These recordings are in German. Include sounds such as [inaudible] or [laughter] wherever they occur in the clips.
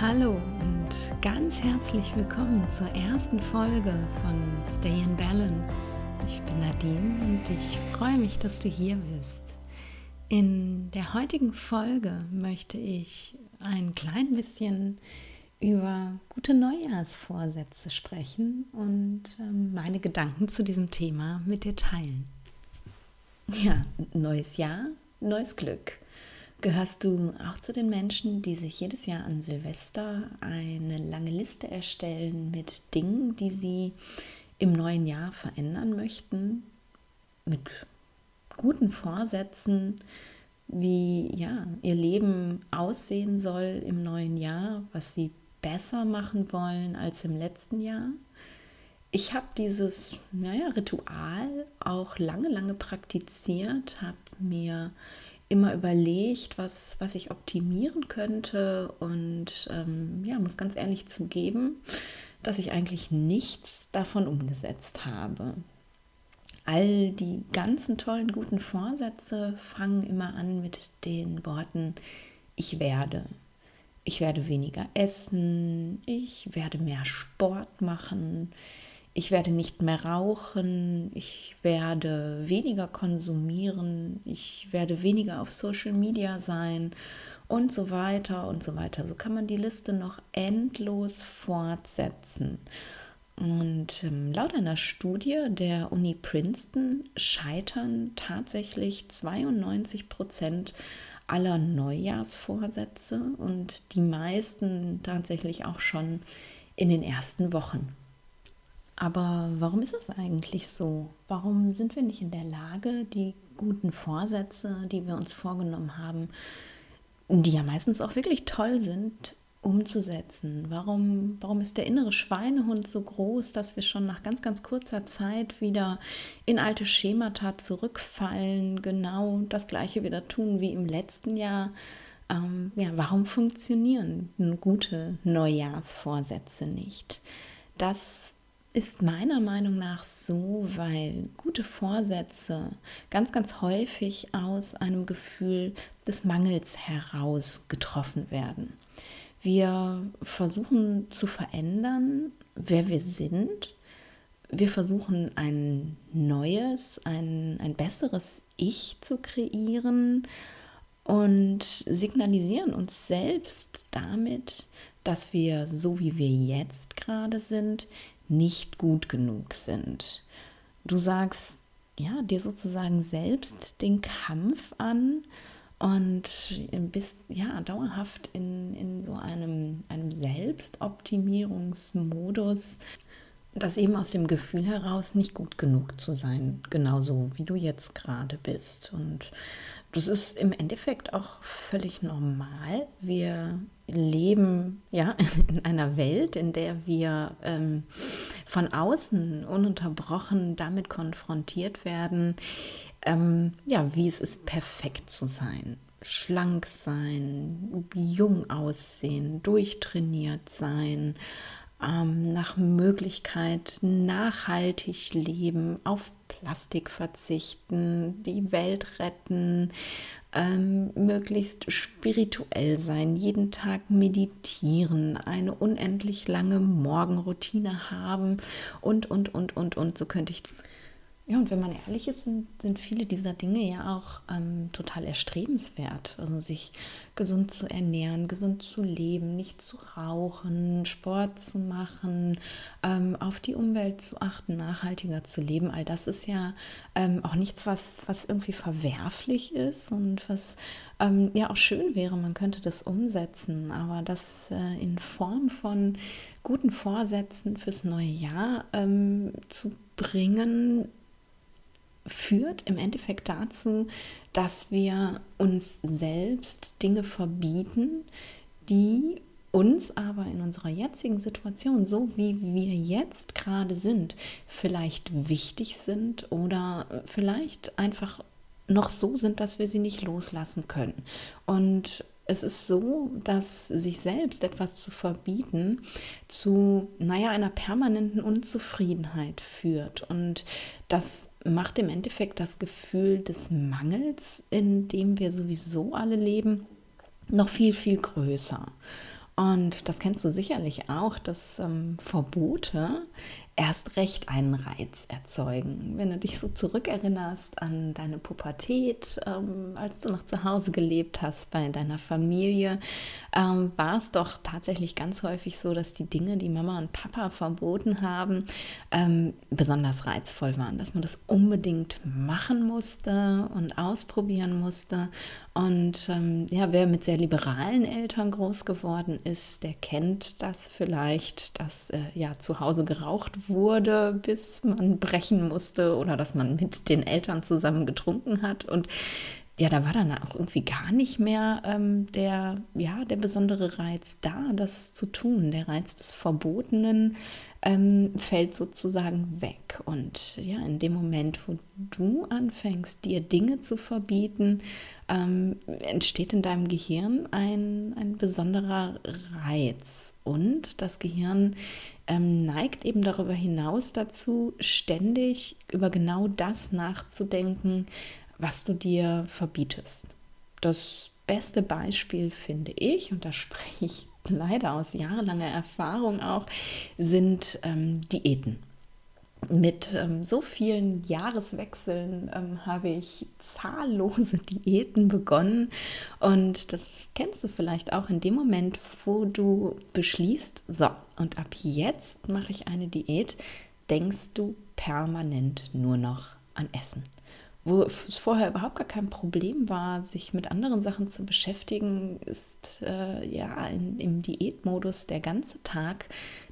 Hallo und ganz herzlich willkommen zur ersten Folge von Stay in Balance. Ich bin Nadine und ich freue mich, dass du hier bist. In der heutigen Folge möchte ich ein klein bisschen über gute Neujahrsvorsätze sprechen und ähm, meine Gedanken zu diesem Thema mit dir teilen. Ja, neues Jahr, neues Glück. Gehörst du auch zu den Menschen, die sich jedes Jahr an Silvester eine lange Liste erstellen mit Dingen, die sie im neuen Jahr verändern möchten? Mit guten Vorsätzen, wie ja, ihr Leben aussehen soll im neuen Jahr, was sie besser machen wollen als im letzten Jahr? Ich habe dieses naja, Ritual auch lange, lange praktiziert, habe mir immer überlegt, was, was ich optimieren könnte und ähm, ja, muss ganz ehrlich zugeben, dass ich eigentlich nichts davon umgesetzt habe. All die ganzen tollen guten Vorsätze fangen immer an mit den Worten ich werde. Ich werde weniger essen, ich werde mehr Sport machen, ich werde nicht mehr rauchen, ich werde weniger konsumieren, ich werde weniger auf Social Media sein und so weiter und so weiter. So kann man die Liste noch endlos fortsetzen. Und ähm, laut einer Studie der Uni Princeton scheitern tatsächlich 92 Prozent aller Neujahrsvorsätze und die meisten tatsächlich auch schon in den ersten Wochen. Aber warum ist das eigentlich so? Warum sind wir nicht in der Lage, die guten Vorsätze, die wir uns vorgenommen haben, die ja meistens auch wirklich toll sind, umzusetzen? Warum, warum ist der innere Schweinehund so groß, dass wir schon nach ganz, ganz kurzer Zeit wieder in alte Schemata zurückfallen, genau das gleiche wieder tun wie im letzten Jahr? Ähm, ja, warum funktionieren gute Neujahrsvorsätze nicht? Das ist meiner Meinung nach so, weil gute Vorsätze ganz, ganz häufig aus einem Gefühl des Mangels heraus getroffen werden. Wir versuchen zu verändern, wer wir sind. Wir versuchen ein neues, ein, ein besseres Ich zu kreieren und signalisieren uns selbst damit, dass wir so wie wir jetzt gerade sind, nicht gut genug sind. Du sagst ja dir sozusagen selbst den Kampf an und bist ja dauerhaft in, in so einem, einem Selbstoptimierungsmodus, das eben aus dem Gefühl heraus nicht gut genug zu sein, genauso wie du jetzt gerade bist. Und das ist im Endeffekt auch völlig normal. Wir leben ja [laughs] in einer Welt, in der wir ähm, von außen ununterbrochen damit konfrontiert werden, ähm, ja, wie es ist, perfekt zu sein, schlank sein, jung aussehen, durchtrainiert sein, ähm, nach Möglichkeit nachhaltig leben, auf Plastik verzichten, die Welt retten, ähm, möglichst spirituell sein, jeden Tag meditieren, eine unendlich lange Morgenroutine haben und, und, und, und, und. So könnte ich ja, und wenn man ehrlich ist, sind, sind viele dieser Dinge ja auch ähm, total erstrebenswert. Also sich gesund zu ernähren, gesund zu leben, nicht zu rauchen, Sport zu machen, ähm, auf die Umwelt zu achten, nachhaltiger zu leben. All das ist ja ähm, auch nichts, was, was irgendwie verwerflich ist und was ähm, ja auch schön wäre, man könnte das umsetzen. Aber das äh, in Form von guten Vorsätzen fürs neue Jahr ähm, zu bringen, führt im Endeffekt dazu, dass wir uns selbst Dinge verbieten, die uns aber in unserer jetzigen Situation, so wie wir jetzt gerade sind, vielleicht wichtig sind oder vielleicht einfach noch so sind, dass wir sie nicht loslassen können. Und es ist so, dass sich selbst etwas zu verbieten zu, naja, einer permanenten Unzufriedenheit führt. Und das macht im Endeffekt das Gefühl des Mangels, in dem wir sowieso alle leben, noch viel, viel größer. Und das kennst du sicherlich auch, dass ähm, Verbote erst recht einen Reiz erzeugen. Wenn du dich so zurückerinnerst an deine Pubertät, ähm, als du noch zu Hause gelebt hast bei deiner Familie, ähm, war es doch tatsächlich ganz häufig so, dass die Dinge, die Mama und Papa verboten haben, ähm, besonders reizvoll waren, dass man das unbedingt machen musste und ausprobieren musste. Und ähm, ja, wer mit sehr liberalen Eltern groß geworden ist, der kennt das vielleicht, dass äh, ja zu Hause geraucht wurde, bis man brechen musste oder dass man mit den Eltern zusammen getrunken hat. Und ja, da war dann auch irgendwie gar nicht mehr ähm, der, ja, der besondere Reiz da, das zu tun. Der Reiz des Verbotenen ähm, fällt sozusagen weg. Und ja, in dem Moment, wo du anfängst, dir Dinge zu verbieten, ähm, entsteht in deinem Gehirn ein, ein besonderer Reiz. Und das Gehirn ähm, neigt eben darüber hinaus dazu, ständig über genau das nachzudenken, was du dir verbietest. Das beste Beispiel finde ich, und da [laughs] spreche ich leider aus jahrelanger Erfahrung auch, sind ähm, Diäten. Mit ähm, so vielen Jahreswechseln ähm, habe ich zahllose [laughs] Diäten begonnen und das kennst du vielleicht auch in dem Moment, wo du beschließt, so und ab jetzt mache ich eine Diät, denkst du permanent nur noch an Essen wo es vorher überhaupt gar kein Problem war, sich mit anderen Sachen zu beschäftigen, ist äh, ja in, im Diätmodus der ganze Tag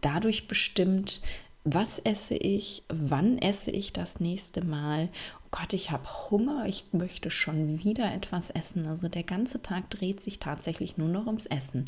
dadurch bestimmt, was esse ich, wann esse ich das nächste Mal. Oh Gott, ich habe Hunger, ich möchte schon wieder etwas essen. Also der ganze Tag dreht sich tatsächlich nur noch ums Essen.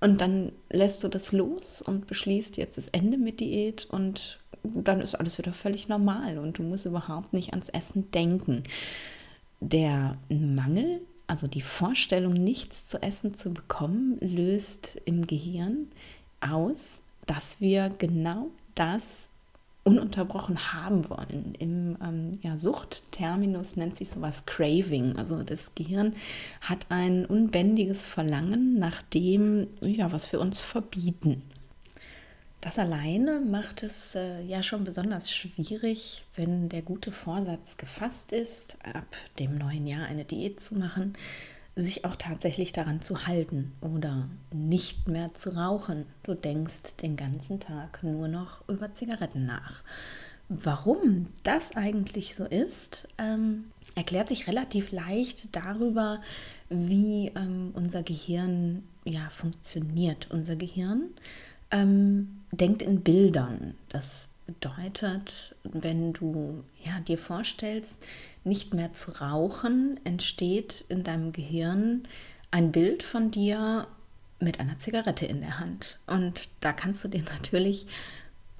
Und dann lässt du das los und beschließt, jetzt ist Ende mit Diät und dann ist alles wieder völlig normal und du musst überhaupt nicht ans Essen denken. Der Mangel, also die Vorstellung, nichts zu essen zu bekommen, löst im Gehirn aus, dass wir genau das ununterbrochen haben wollen. Im ähm, ja, Suchtterminus nennt sich sowas Craving. Also das Gehirn hat ein unbändiges Verlangen nach dem, ja, was wir uns verbieten. Das alleine macht es äh, ja schon besonders schwierig, wenn der gute Vorsatz gefasst ist, ab dem neuen Jahr eine Diät zu machen, sich auch tatsächlich daran zu halten oder nicht mehr zu rauchen. Du denkst den ganzen Tag nur noch über Zigaretten nach. Warum das eigentlich so ist, ähm, erklärt sich relativ leicht darüber, wie ähm, unser Gehirn ja funktioniert. Unser Gehirn ähm, denkt in Bildern. Das bedeutet, wenn du ja, dir vorstellst, nicht mehr zu rauchen, entsteht in deinem Gehirn ein Bild von dir mit einer Zigarette in der Hand. Und da kannst du dir [laughs] natürlich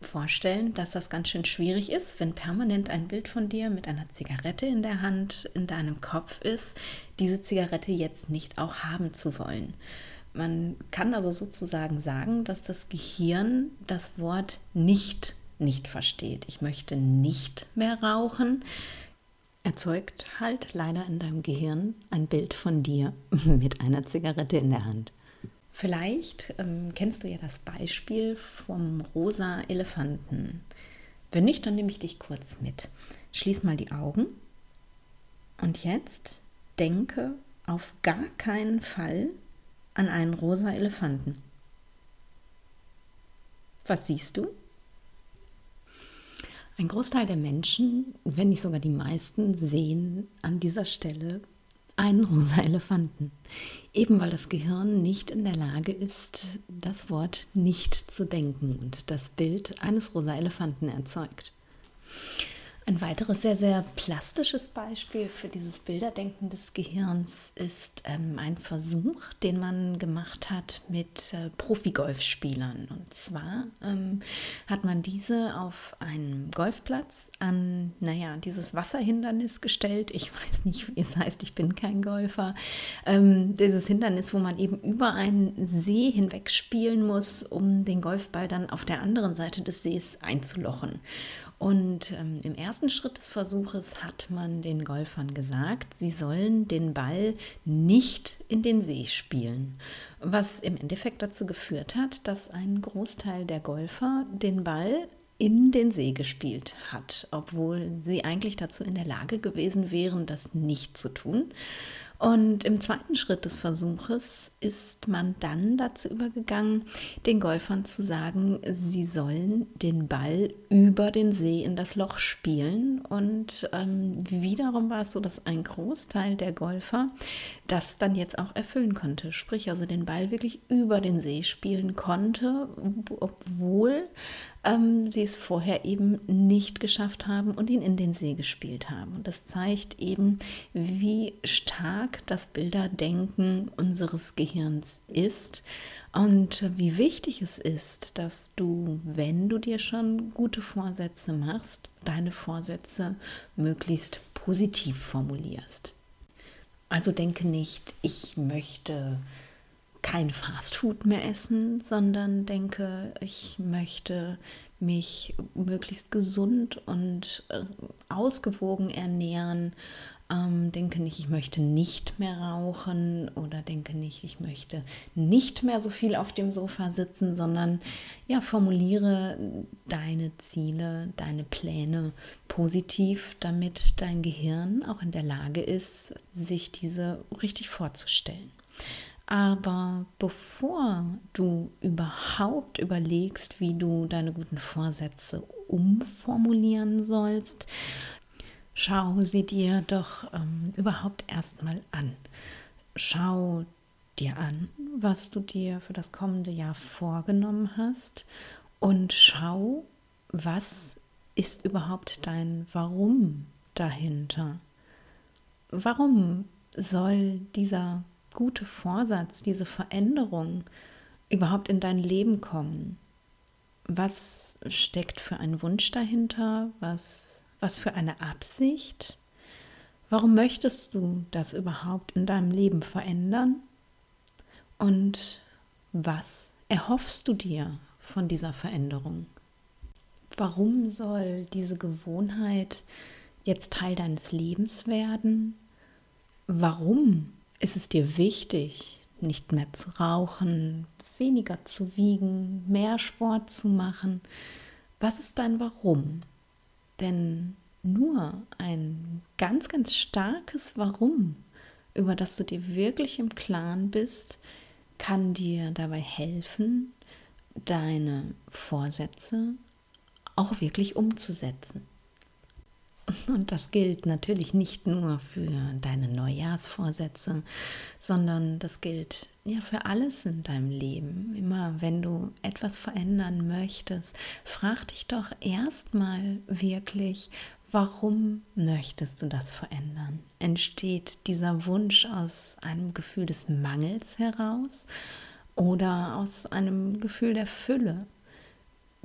vorstellen, dass das ganz schön schwierig ist, wenn permanent ein Bild von dir mit einer Zigarette in der Hand in deinem Kopf ist, diese Zigarette jetzt nicht auch haben zu wollen. Man kann also sozusagen sagen, dass das Gehirn das Wort nicht nicht versteht. Ich möchte nicht mehr rauchen. Erzeugt halt leider in deinem Gehirn ein Bild von dir [laughs] mit einer Zigarette in der Hand. Vielleicht ähm, kennst du ja das Beispiel vom rosa Elefanten. Wenn nicht, dann nehme ich dich kurz mit. Schließ mal die Augen und jetzt denke auf gar keinen Fall an einen rosa Elefanten. Was siehst du? Ein Großteil der Menschen, wenn nicht sogar die meisten, sehen an dieser Stelle einen rosa Elefanten. Eben weil das Gehirn nicht in der Lage ist, das Wort nicht zu denken und das Bild eines rosa Elefanten erzeugt. Ein weiteres sehr, sehr plastisches Beispiel für dieses Bilderdenken des Gehirns ist ähm, ein Versuch, den man gemacht hat mit äh, Profi-Golfspielern. Und zwar ähm, hat man diese auf einem Golfplatz an, naja, dieses Wasserhindernis gestellt. Ich weiß nicht, wie es heißt, ich bin kein Golfer. Ähm, dieses Hindernis, wo man eben über einen See hinweg spielen muss, um den Golfball dann auf der anderen Seite des Sees einzulochen. Und ähm, im ersten Schritt des Versuches hat man den Golfern gesagt, sie sollen den Ball nicht in den See spielen. Was im Endeffekt dazu geführt hat, dass ein Großteil der Golfer den Ball in den See gespielt hat, obwohl sie eigentlich dazu in der Lage gewesen wären, das nicht zu tun. Und im zweiten Schritt des Versuches ist man dann dazu übergegangen, den Golfern zu sagen, sie sollen den Ball über den See in das Loch spielen. Und ähm, wiederum war es so, dass ein Großteil der Golfer das dann jetzt auch erfüllen konnte. Sprich, also den Ball wirklich über den See spielen konnte, obwohl ähm, sie es vorher eben nicht geschafft haben und ihn in den See gespielt haben. Und das zeigt eben, wie stark das Bilderdenken unseres Gehirns ist und wie wichtig es ist, dass du, wenn du dir schon gute Vorsätze machst, deine Vorsätze möglichst positiv formulierst. Also denke nicht, ich möchte kein Fastfood mehr essen, sondern denke, ich möchte mich möglichst gesund und äh, ausgewogen ernähren. Ähm, denke nicht, ich möchte nicht mehr rauchen oder denke nicht, ich möchte nicht mehr so viel auf dem Sofa sitzen, sondern ja, formuliere deine Ziele, deine Pläne positiv, damit dein Gehirn auch in der Lage ist, sich diese richtig vorzustellen. Aber bevor du überhaupt überlegst, wie du deine guten Vorsätze umformulieren sollst, schau sie dir doch ähm, überhaupt erstmal an. Schau dir an, was du dir für das kommende Jahr vorgenommen hast und schau, was ist überhaupt dein Warum dahinter. Warum soll dieser gute Vorsatz, diese Veränderung überhaupt in dein Leben kommen? Was steckt für ein Wunsch dahinter? Was, was für eine Absicht? Warum möchtest du das überhaupt in deinem Leben verändern? Und was erhoffst du dir von dieser Veränderung? Warum soll diese Gewohnheit jetzt Teil deines Lebens werden? Warum ist es dir wichtig, nicht mehr zu rauchen, weniger zu wiegen, mehr Sport zu machen? Was ist dein Warum? Denn nur ein ganz, ganz starkes Warum, über das du dir wirklich im Klaren bist, kann dir dabei helfen, deine Vorsätze auch wirklich umzusetzen. Und das gilt natürlich nicht nur für deine Neujahrsvorsätze, sondern das gilt ja für alles in deinem Leben. Immer wenn du etwas verändern möchtest, frag dich doch erstmal wirklich, warum möchtest du das verändern? Entsteht dieser Wunsch aus einem Gefühl des Mangels heraus oder aus einem Gefühl der Fülle?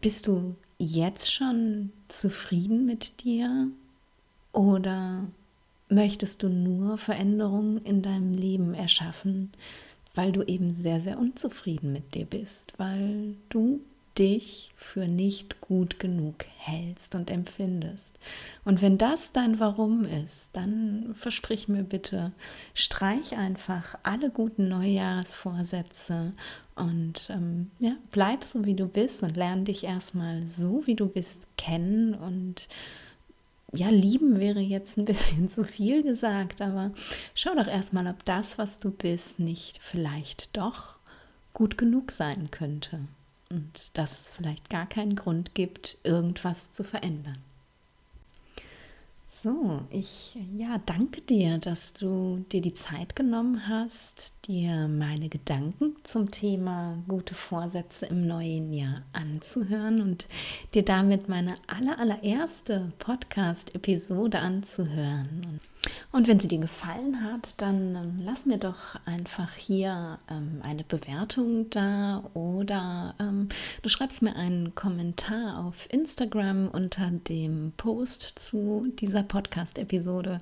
Bist du jetzt schon zufrieden mit dir oder möchtest du nur Veränderungen in deinem Leben erschaffen, weil du eben sehr, sehr unzufrieden mit dir bist, weil du dich für nicht gut genug hältst und empfindest. Und wenn das dein Warum ist, dann versprich mir bitte, streich einfach alle guten Neujahrsvorsätze und ähm, ja, bleib so, wie du bist und lerne dich erstmal so, wie du bist, kennen und ja, lieben wäre jetzt ein [laughs] bisschen zu viel gesagt, aber schau doch erstmal, ob das, was du bist, nicht vielleicht doch gut genug sein könnte und dass es vielleicht gar keinen Grund gibt, irgendwas zu verändern. So, ich ja, danke dir, dass du dir die Zeit genommen hast, dir meine Gedanken zum Thema gute Vorsätze im neuen Jahr anzuhören und dir damit meine aller, allererste Podcast-Episode anzuhören. Und wenn sie dir gefallen hat, dann ähm, lass mir doch einfach hier ähm, eine Bewertung da oder ähm, du schreibst mir einen Kommentar auf Instagram unter dem Post zu dieser Podcast-Episode.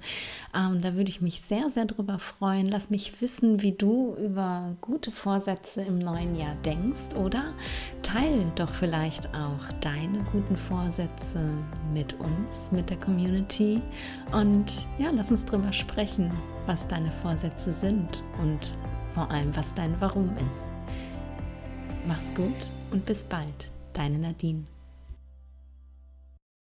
Ähm, da würde ich mich sehr, sehr drüber freuen. Lass mich wissen, wie du über gute Vorsätze im neuen Jahr denkst oder teil doch vielleicht auch deine guten Vorsätze mit uns, mit der Community. Und ja, lass uns drüber darüber sprechen, was deine Vorsätze sind und vor allem, was dein Warum ist. Mach's gut und bis bald, deine Nadine.